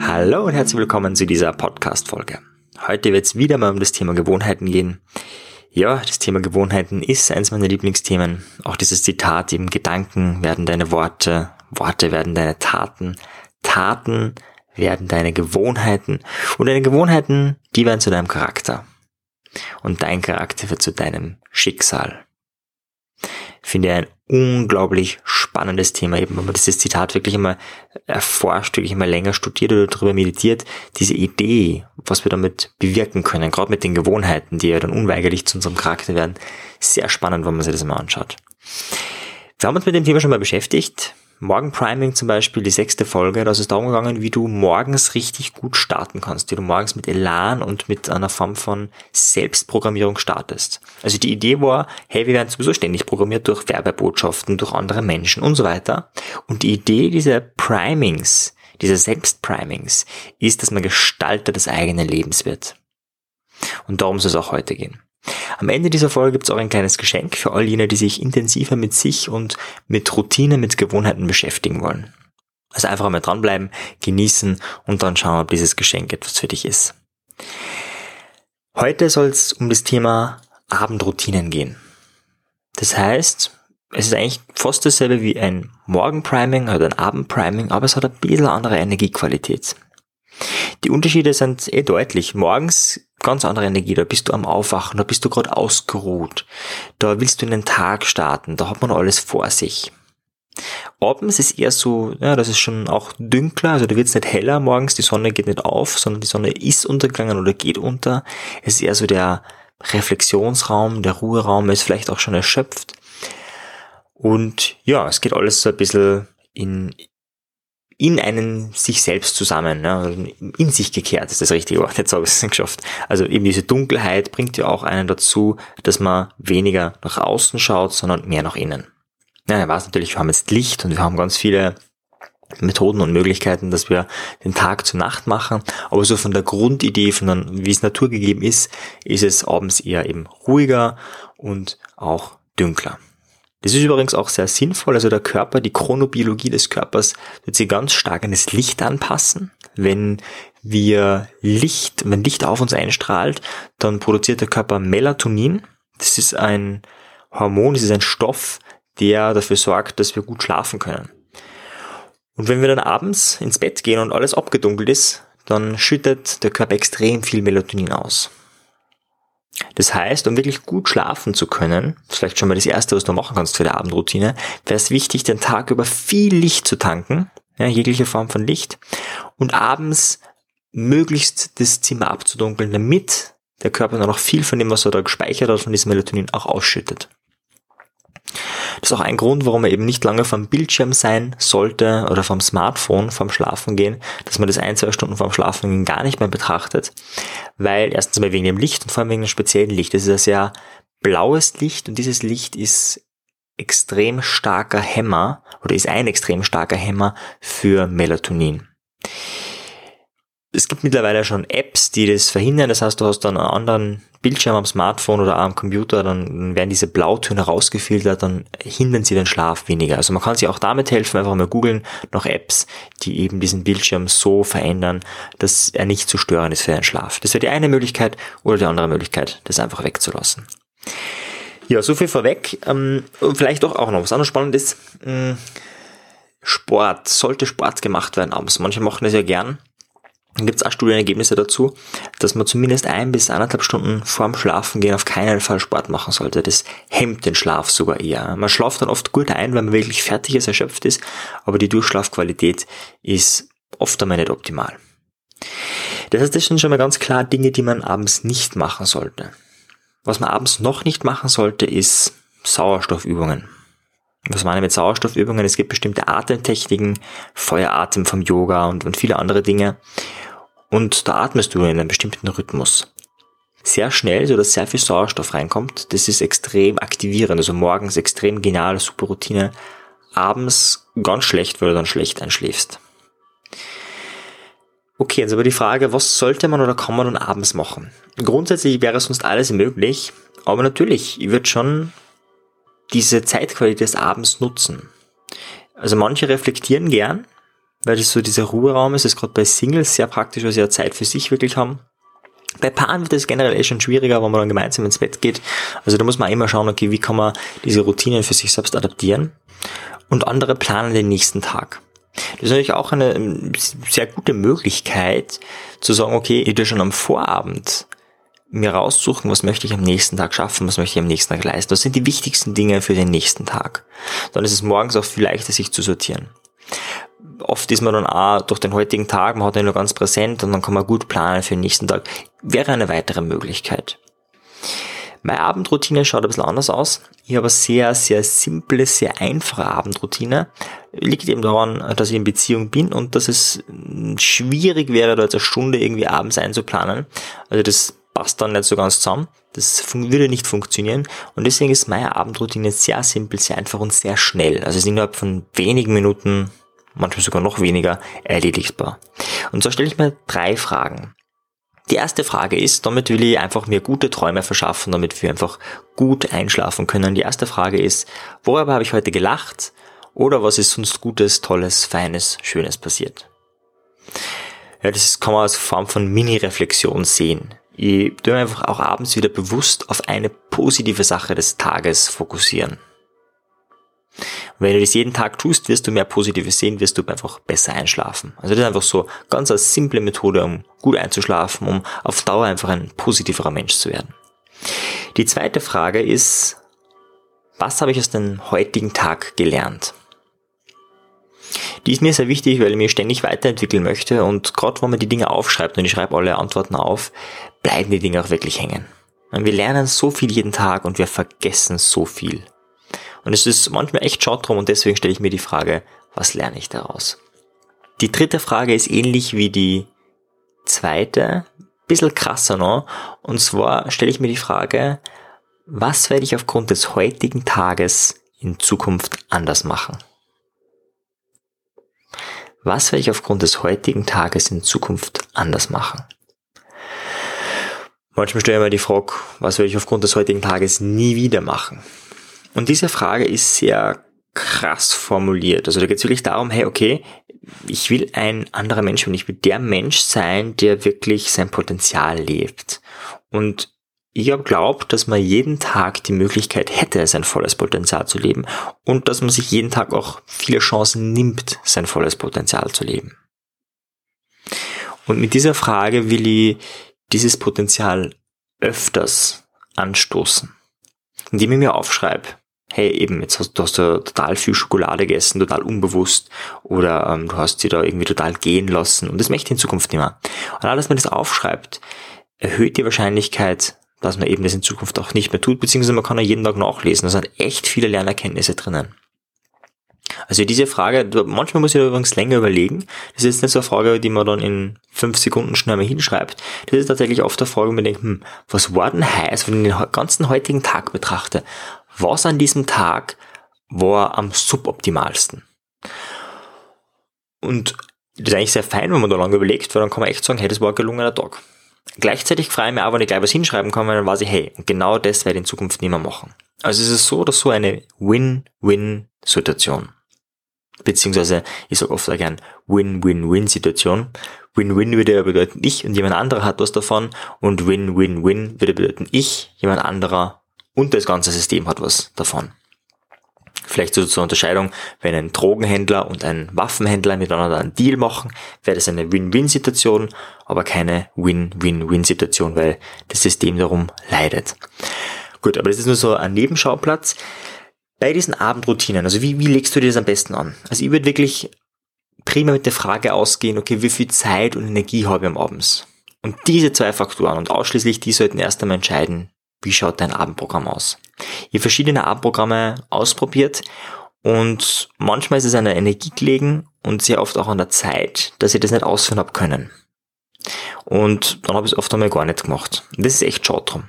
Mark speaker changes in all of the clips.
Speaker 1: Hallo und herzlich willkommen zu dieser Podcast-Folge. Heute wird es wieder mal um das Thema Gewohnheiten gehen. Ja, das Thema Gewohnheiten ist eins meiner Lieblingsthemen. Auch dieses Zitat, eben Gedanken werden deine Worte, Worte werden deine Taten, Taten werden deine Gewohnheiten und deine Gewohnheiten, die werden zu deinem Charakter. Und dein Charakter wird zu deinem Schicksal. Finde ich ein unglaublich spannendes Thema, eben wenn man dieses Zitat wirklich einmal erforscht, wirklich einmal länger studiert oder darüber meditiert, diese Idee, was wir damit bewirken können, gerade mit den Gewohnheiten, die ja dann unweigerlich zu unserem Charakter werden, sehr spannend, wenn man sich das mal anschaut. Wir haben uns mit dem Thema schon mal beschäftigt. Morgen Priming zum Beispiel, die sechste Folge, da ist es darum gegangen, wie du morgens richtig gut starten kannst, wie du morgens mit Elan und mit einer Form von Selbstprogrammierung startest. Also die Idee war, hey, wir werden sowieso ständig programmiert durch Werbebotschaften, durch andere Menschen und so weiter. Und die Idee dieser Primings, dieser Selbstprimings, ist, dass man Gestalter des eigenen Lebens wird. Und darum soll es auch heute gehen. Am Ende dieser Folge gibt es auch ein kleines Geschenk für all jene, die sich intensiver mit sich und mit Routine, mit Gewohnheiten beschäftigen wollen. Also einfach mal dranbleiben, genießen und dann schauen, ob dieses Geschenk etwas für dich ist. Heute soll es um das Thema Abendroutinen gehen. Das heißt, es ist eigentlich fast dasselbe wie ein Morgenpriming oder ein Abendpriming, aber es hat ein bisschen andere Energiequalität. Die Unterschiede sind eh deutlich. Morgens ganz andere Energie, da bist du am Aufwachen, da bist du gerade ausgeruht, da willst du in den Tag starten, da hat man alles vor sich. Abends ist eher so, ja, das ist schon auch dünkler, also da wird es nicht heller morgens, die Sonne geht nicht auf, sondern die Sonne ist untergegangen oder geht unter. Es ist eher so der Reflexionsraum, der Ruheraum ist vielleicht auch schon erschöpft. Und ja, es geht alles so ein bisschen in, in einen sich selbst zusammen, ne? in sich gekehrt ist das richtige Wort, jetzt habe ich es geschafft. Also eben diese Dunkelheit bringt ja auch einen dazu, dass man weniger nach außen schaut, sondern mehr nach innen. Ja, ich weiß natürlich, wir haben jetzt Licht und wir haben ganz viele Methoden und Möglichkeiten, dass wir den Tag zur Nacht machen, aber so von der Grundidee, von dann, wie es naturgegeben ist, ist es abends eher eben ruhiger und auch dünkler. Das ist übrigens auch sehr sinnvoll. Also der Körper, die Chronobiologie des Körpers wird sich ganz stark an das Licht anpassen. Wenn wir Licht, wenn Licht auf uns einstrahlt, dann produziert der Körper Melatonin. Das ist ein Hormon, das ist ein Stoff, der dafür sorgt, dass wir gut schlafen können. Und wenn wir dann abends ins Bett gehen und alles abgedunkelt ist, dann schüttet der Körper extrem viel Melatonin aus. Das heißt, um wirklich gut schlafen zu können, vielleicht schon mal das Erste, was du machen kannst für die Abendroutine, wäre es wichtig, den Tag über viel Licht zu tanken, ja, jegliche Form von Licht, und abends möglichst das Zimmer abzudunkeln, damit der Körper dann noch viel von dem, was er da gespeichert hat, von diesem Melatonin auch ausschüttet. Das ist auch ein Grund, warum man eben nicht lange vom Bildschirm sein sollte oder vom Smartphone vom Schlafen gehen, dass man das ein, zwei Stunden vorm Schlafen gehen gar nicht mehr betrachtet, weil erstens mal wegen dem Licht und vor allem wegen dem speziellen Licht. Das ist ein sehr blaues Licht und dieses Licht ist extrem starker Hämmer oder ist ein extrem starker Hämmer für Melatonin. Es gibt mittlerweile schon Apps, die das verhindern. Das heißt, du hast dann einen anderen Bildschirm am Smartphone oder am Computer, dann werden diese Blautöne rausgefiltert, dann hindern sie den Schlaf weniger. Also man kann sich auch damit helfen, einfach mal googeln nach Apps, die eben diesen Bildschirm so verändern, dass er nicht zu stören ist für den Schlaf. Das wäre die eine Möglichkeit oder die andere Möglichkeit, das einfach wegzulassen. Ja, so viel vorweg. Ähm, vielleicht doch auch noch was anderes Spannendes. Hm, Sport. Sollte Sport gemacht werden abends? Manche machen das ja gern. Dann gibt es auch Studienergebnisse dazu, dass man zumindest ein bis anderthalb Stunden vorm Schlafengehen auf keinen Fall Sport machen sollte. Das hemmt den Schlaf sogar eher. Man schlaft dann oft gut ein, wenn man wirklich fertig ist, erschöpft ist, aber die Durchschlafqualität ist oft einmal nicht optimal. Das heißt, das sind schon mal ganz klar Dinge, die man abends nicht machen sollte. Was man abends noch nicht machen sollte, ist Sauerstoffübungen. Was meine ich mit Sauerstoffübungen? Es gibt bestimmte Atemtechniken, Feueratem vom Yoga und, und viele andere Dinge. Und da atmest du in einem bestimmten Rhythmus. Sehr schnell, so dass sehr viel Sauerstoff reinkommt. Das ist extrem aktivierend. Also morgens extrem geniale, super Routine. Abends ganz schlecht, weil du dann schlecht einschläfst. Okay, jetzt aber die Frage, was sollte man oder kann man dann abends machen? Grundsätzlich wäre sonst alles möglich, aber natürlich, ich würde schon diese Zeitqualität des Abends nutzen. Also manche reflektieren gern, weil das so dieser Ruheraum ist, das ist gerade bei Singles sehr praktisch, weil sie ja Zeit für sich wirklich haben. Bei Paaren wird es generell eh schon schwieriger, wenn man dann gemeinsam ins Bett geht. Also da muss man immer schauen, okay, wie kann man diese Routinen für sich selbst adaptieren. Und andere planen den nächsten Tag. Das ist natürlich auch eine ähm, sehr gute Möglichkeit zu sagen, okay, ich will schon am Vorabend mir raussuchen, was möchte ich am nächsten Tag schaffen, was möchte ich am nächsten Tag leisten. Das sind die wichtigsten Dinge für den nächsten Tag. Dann ist es morgens auch viel leichter, sich zu sortieren. Oft ist man dann auch durch den heutigen Tag, man hat ihn nur ganz präsent und dann kann man gut planen für den nächsten Tag. Wäre eine weitere Möglichkeit. Meine Abendroutine schaut ein bisschen anders aus. Ich habe eine sehr, sehr simple, sehr einfache Abendroutine. Liegt eben daran, dass ich in Beziehung bin und dass es schwierig wäre, da jetzt eine Stunde irgendwie abends einzuplanen. Also das passt dann nicht so ganz zusammen. Das würde nicht funktionieren. Und deswegen ist meine Abendroutine sehr simpel, sehr einfach und sehr schnell. Also es ist innerhalb von wenigen Minuten, manchmal sogar noch weniger, erledigbar. Und so stelle ich mir drei Fragen. Die erste Frage ist, damit will ich einfach mir gute Träume verschaffen, damit wir einfach gut einschlafen können. Die erste Frage ist, worüber habe ich heute gelacht? Oder was ist sonst Gutes, Tolles, Feines, Schönes passiert? Ja, das kann man als Form von Mini-Reflexion sehen. Ich tue einfach auch abends wieder bewusst auf eine positive Sache des Tages fokussieren. Wenn du das jeden Tag tust, wirst du mehr Positives sehen, wirst du einfach besser einschlafen. Also das ist einfach so ganz eine simple Methode, um gut einzuschlafen, um auf Dauer einfach ein positiverer Mensch zu werden. Die zweite Frage ist, was habe ich aus dem heutigen Tag gelernt? Die ist mir sehr wichtig, weil ich mich ständig weiterentwickeln möchte und gerade wenn man die Dinge aufschreibt und ich schreibe alle Antworten auf, bleiben die Dinge auch wirklich hängen. Wir lernen so viel jeden Tag und wir vergessen so viel. Und es ist manchmal echt schade drum und deswegen stelle ich mir die Frage, was lerne ich daraus? Die dritte Frage ist ähnlich wie die zweite, bisschen krasser noch. Und zwar stelle ich mir die Frage, was werde ich aufgrund des heutigen Tages in Zukunft anders machen? Was werde ich aufgrund des heutigen Tages in Zukunft anders machen? Manchmal stelle ich mir die Frage, was werde ich aufgrund des heutigen Tages nie wieder machen? Und diese Frage ist sehr krass formuliert. Also da geht es wirklich darum, hey, okay, ich will ein anderer Mensch und ich will der Mensch sein, der wirklich sein Potenzial lebt. Und ich habe glaubt, dass man jeden Tag die Möglichkeit hätte, sein volles Potenzial zu leben und dass man sich jeden Tag auch viele Chancen nimmt, sein volles Potenzial zu leben. Und mit dieser Frage will ich dieses Potenzial öfters anstoßen, indem ich mir aufschreibe, hey, eben, jetzt hast du hast du total viel Schokolade gegessen, total unbewusst, oder ähm, du hast sie da irgendwie total gehen lassen und das möchte ich in Zukunft nicht mehr. Und alles, wenn man das aufschreibt, erhöht die Wahrscheinlichkeit, dass man eben das in Zukunft auch nicht mehr tut, beziehungsweise man kann ja jeden Tag nachlesen. Da sind echt viele Lernerkenntnisse drinnen. Also diese Frage, manchmal muss ich übrigens länger überlegen. Das ist nicht so eine Frage, die man dann in fünf Sekunden schnell mal hinschreibt. Das ist tatsächlich oft eine Frage, wo man denkt, hm, was war denn heiß, wenn ich den ganzen heutigen Tag betrachte? Was an diesem Tag war am suboptimalsten? Und das ist eigentlich sehr fein, wenn man da lange überlegt, weil dann kann man echt sagen, hey, das war ein gelungener Tag. Gleichzeitig freue ich mich auch, wenn ich gleich was hinschreiben kann, weil dann weiß ich, hey, genau das werde ich in Zukunft nicht mehr machen. Also es ist so oder so eine Win-Win-Situation. Beziehungsweise, ich sage oft auch gern Win-Win-Win-Situation. Win-Win würde bedeuten, ich und jemand anderer hat was davon und Win-Win-Win würde bedeuten, ich, jemand anderer und das ganze System hat was davon. Vielleicht so zur Unterscheidung, wenn ein Drogenhändler und ein Waffenhändler miteinander einen Deal machen, wäre das eine Win-Win-Situation, aber keine Win-Win-Win-Situation, weil das System darum leidet. Gut, aber das ist nur so ein Nebenschauplatz. Bei diesen Abendroutinen, also wie, wie legst du dir das am besten an? Also ich würde wirklich prima mit der Frage ausgehen, okay, wie viel Zeit und Energie habe ich am Abends? Und diese zwei Faktoren und ausschließlich die sollten erst einmal entscheiden, wie schaut dein Abendprogramm aus. Ich verschiedene Abendprogramme ausprobiert und manchmal ist es an der Energie gelegen und sehr oft auch an der Zeit, dass ich das nicht ausführen habe können. Und dann habe ich es oft einmal gar nicht gemacht. Und das ist echt schade drum.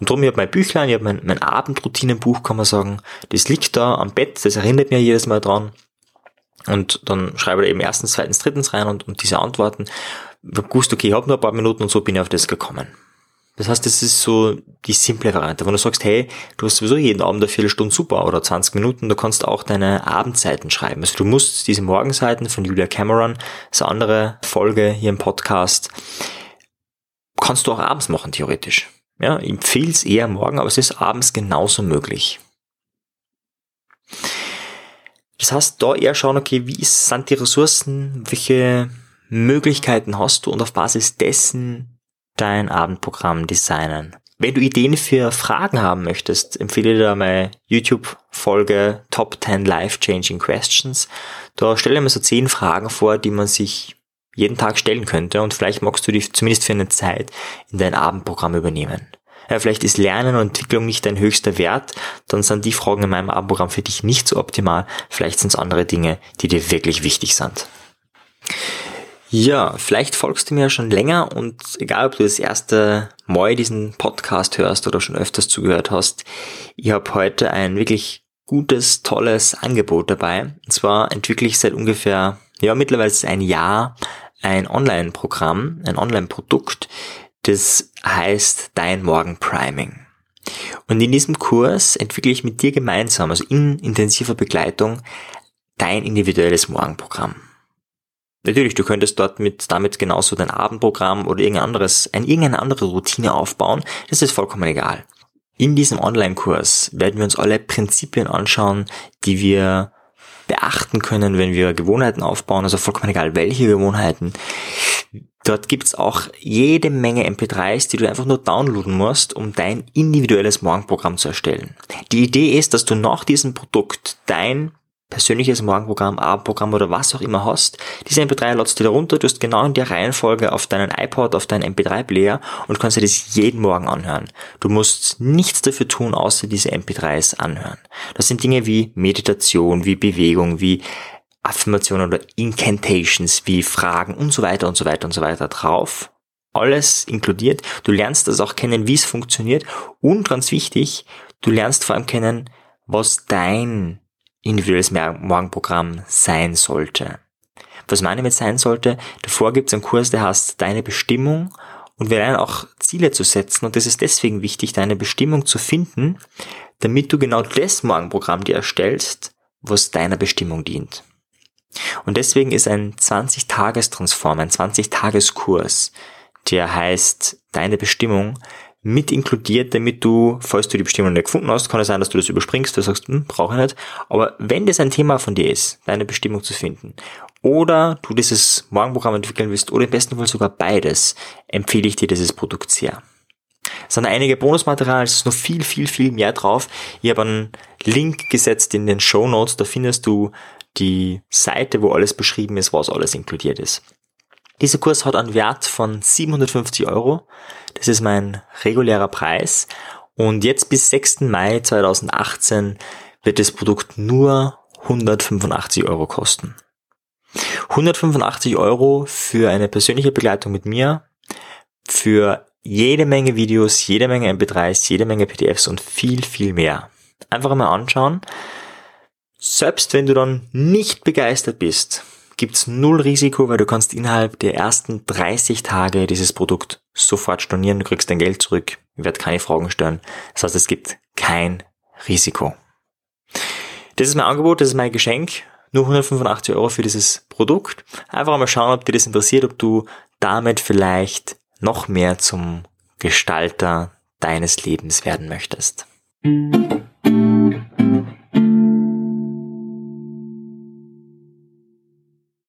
Speaker 1: Und darum, ich habe mein Büchlein, ich habe mein, mein Abendroutinenbuch, kann man sagen, das liegt da am Bett, das erinnert mir jedes Mal dran. Und dann schreibe ich eben erstens, zweitens, drittens rein und, und diese Antworten. Ich habe gewusst, okay, ich habe nur ein paar Minuten und so bin ich auf das gekommen. Das heißt, das ist so die simple Variante. Wenn du sagst, hey, du hast sowieso jeden Abend eine Viertelstunde super oder 20 Minuten, du kannst auch deine Abendseiten schreiben. Also du musst diese Morgenseiten von Julia Cameron, das ist eine andere Folge hier im Podcast, kannst du auch abends machen, theoretisch. Ja, ich empfehle es eher morgen, aber es ist abends genauso möglich. Das heißt, da eher schauen, okay, wie sind die Ressourcen, welche Möglichkeiten hast du und auf Basis dessen dein Abendprogramm designen. Wenn du Ideen für Fragen haben möchtest, empfehle dir meine YouTube-Folge Top 10 Life-Changing Questions. Da stelle ich mir so 10 Fragen vor, die man sich jeden Tag stellen könnte und vielleicht magst du die zumindest für eine Zeit in dein Abendprogramm übernehmen. Ja, vielleicht ist Lernen und Entwicklung nicht dein höchster Wert, dann sind die Fragen in meinem Abendprogramm für dich nicht so optimal. Vielleicht sind es andere Dinge, die dir wirklich wichtig sind. Ja, vielleicht folgst du mir schon länger und egal, ob du das erste Mal diesen Podcast hörst oder schon öfters zugehört hast, ich habe heute ein wirklich gutes, tolles Angebot dabei. Und zwar entwickle ich seit ungefähr, ja, mittlerweile ein Jahr ein Online-Programm, ein Online-Produkt, das heißt Dein Morgen Priming. Und in diesem Kurs entwickle ich mit dir gemeinsam, also in intensiver Begleitung, dein individuelles Morgenprogramm. Natürlich, du könntest dort mit, damit genauso dein Abendprogramm oder irgendein anderes, ein, irgendeine andere Routine aufbauen. Das ist vollkommen egal. In diesem Online-Kurs werden wir uns alle Prinzipien anschauen, die wir beachten können, wenn wir Gewohnheiten aufbauen, also vollkommen egal welche Gewohnheiten. Dort gibt's auch jede Menge MP3s, die du einfach nur downloaden musst, um dein individuelles Morgenprogramm zu erstellen. Die Idee ist, dass du nach diesem Produkt dein persönliches Morgenprogramm, Abendprogramm oder was auch immer hast, diese MP3 ladst du dir runter, du hast genau in der Reihenfolge auf deinen iPod, auf deinen MP3-Player und kannst dir das jeden Morgen anhören. Du musst nichts dafür tun, außer diese MP3s anhören. Das sind Dinge wie Meditation, wie Bewegung, wie Affirmationen oder Incantations, wie Fragen und so weiter und so weiter und so weiter drauf. Alles inkludiert. Du lernst das auch kennen, wie es funktioniert und ganz wichtig, du lernst vor allem kennen, was dein individuelles Morgenprogramm sein sollte. Was meine ich mit sein sollte? Davor gibt es einen Kurs, der heißt Deine Bestimmung und wir lernen auch Ziele zu setzen und das ist deswegen wichtig, deine Bestimmung zu finden, damit du genau das Morgenprogramm dir erstellst, was deiner Bestimmung dient. Und deswegen ist ein 20-Tages-Transform, ein 20-Tages-Kurs, der heißt Deine Bestimmung, mit inkludiert, damit du, falls du die Bestimmung nicht gefunden hast, kann es sein, dass du das überspringst, du sagst, hm, brauche ich nicht. Aber wenn das ein Thema von dir ist, deine Bestimmung zu finden, oder du dieses Morgenprogramm entwickeln willst, oder im besten Fall sogar beides, empfehle ich dir dieses Produkt sehr. Es sind einige Bonusmaterialien, es ist noch viel, viel, viel mehr drauf. Ich habe einen Link gesetzt in den Show Notes, da findest du die Seite, wo alles beschrieben ist, was alles inkludiert ist. Dieser Kurs hat einen Wert von 750 Euro. Das ist mein regulärer Preis. Und jetzt bis 6. Mai 2018 wird das Produkt nur 185 Euro kosten. 185 Euro für eine persönliche Begleitung mit mir, für jede Menge Videos, jede Menge MP3s, jede Menge PDFs und viel, viel mehr. Einfach mal anschauen. Selbst wenn du dann nicht begeistert bist, gibt's null Risiko, weil du kannst innerhalb der ersten 30 Tage dieses Produkt sofort stornieren, du kriegst dein Geld zurück, ich werde keine Fragen stellen. Das heißt, es gibt kein Risiko. Das ist mein Angebot, das ist mein Geschenk. Nur 185 Euro für dieses Produkt. Einfach mal schauen, ob dir das interessiert, ob du damit vielleicht noch mehr zum Gestalter deines Lebens werden möchtest.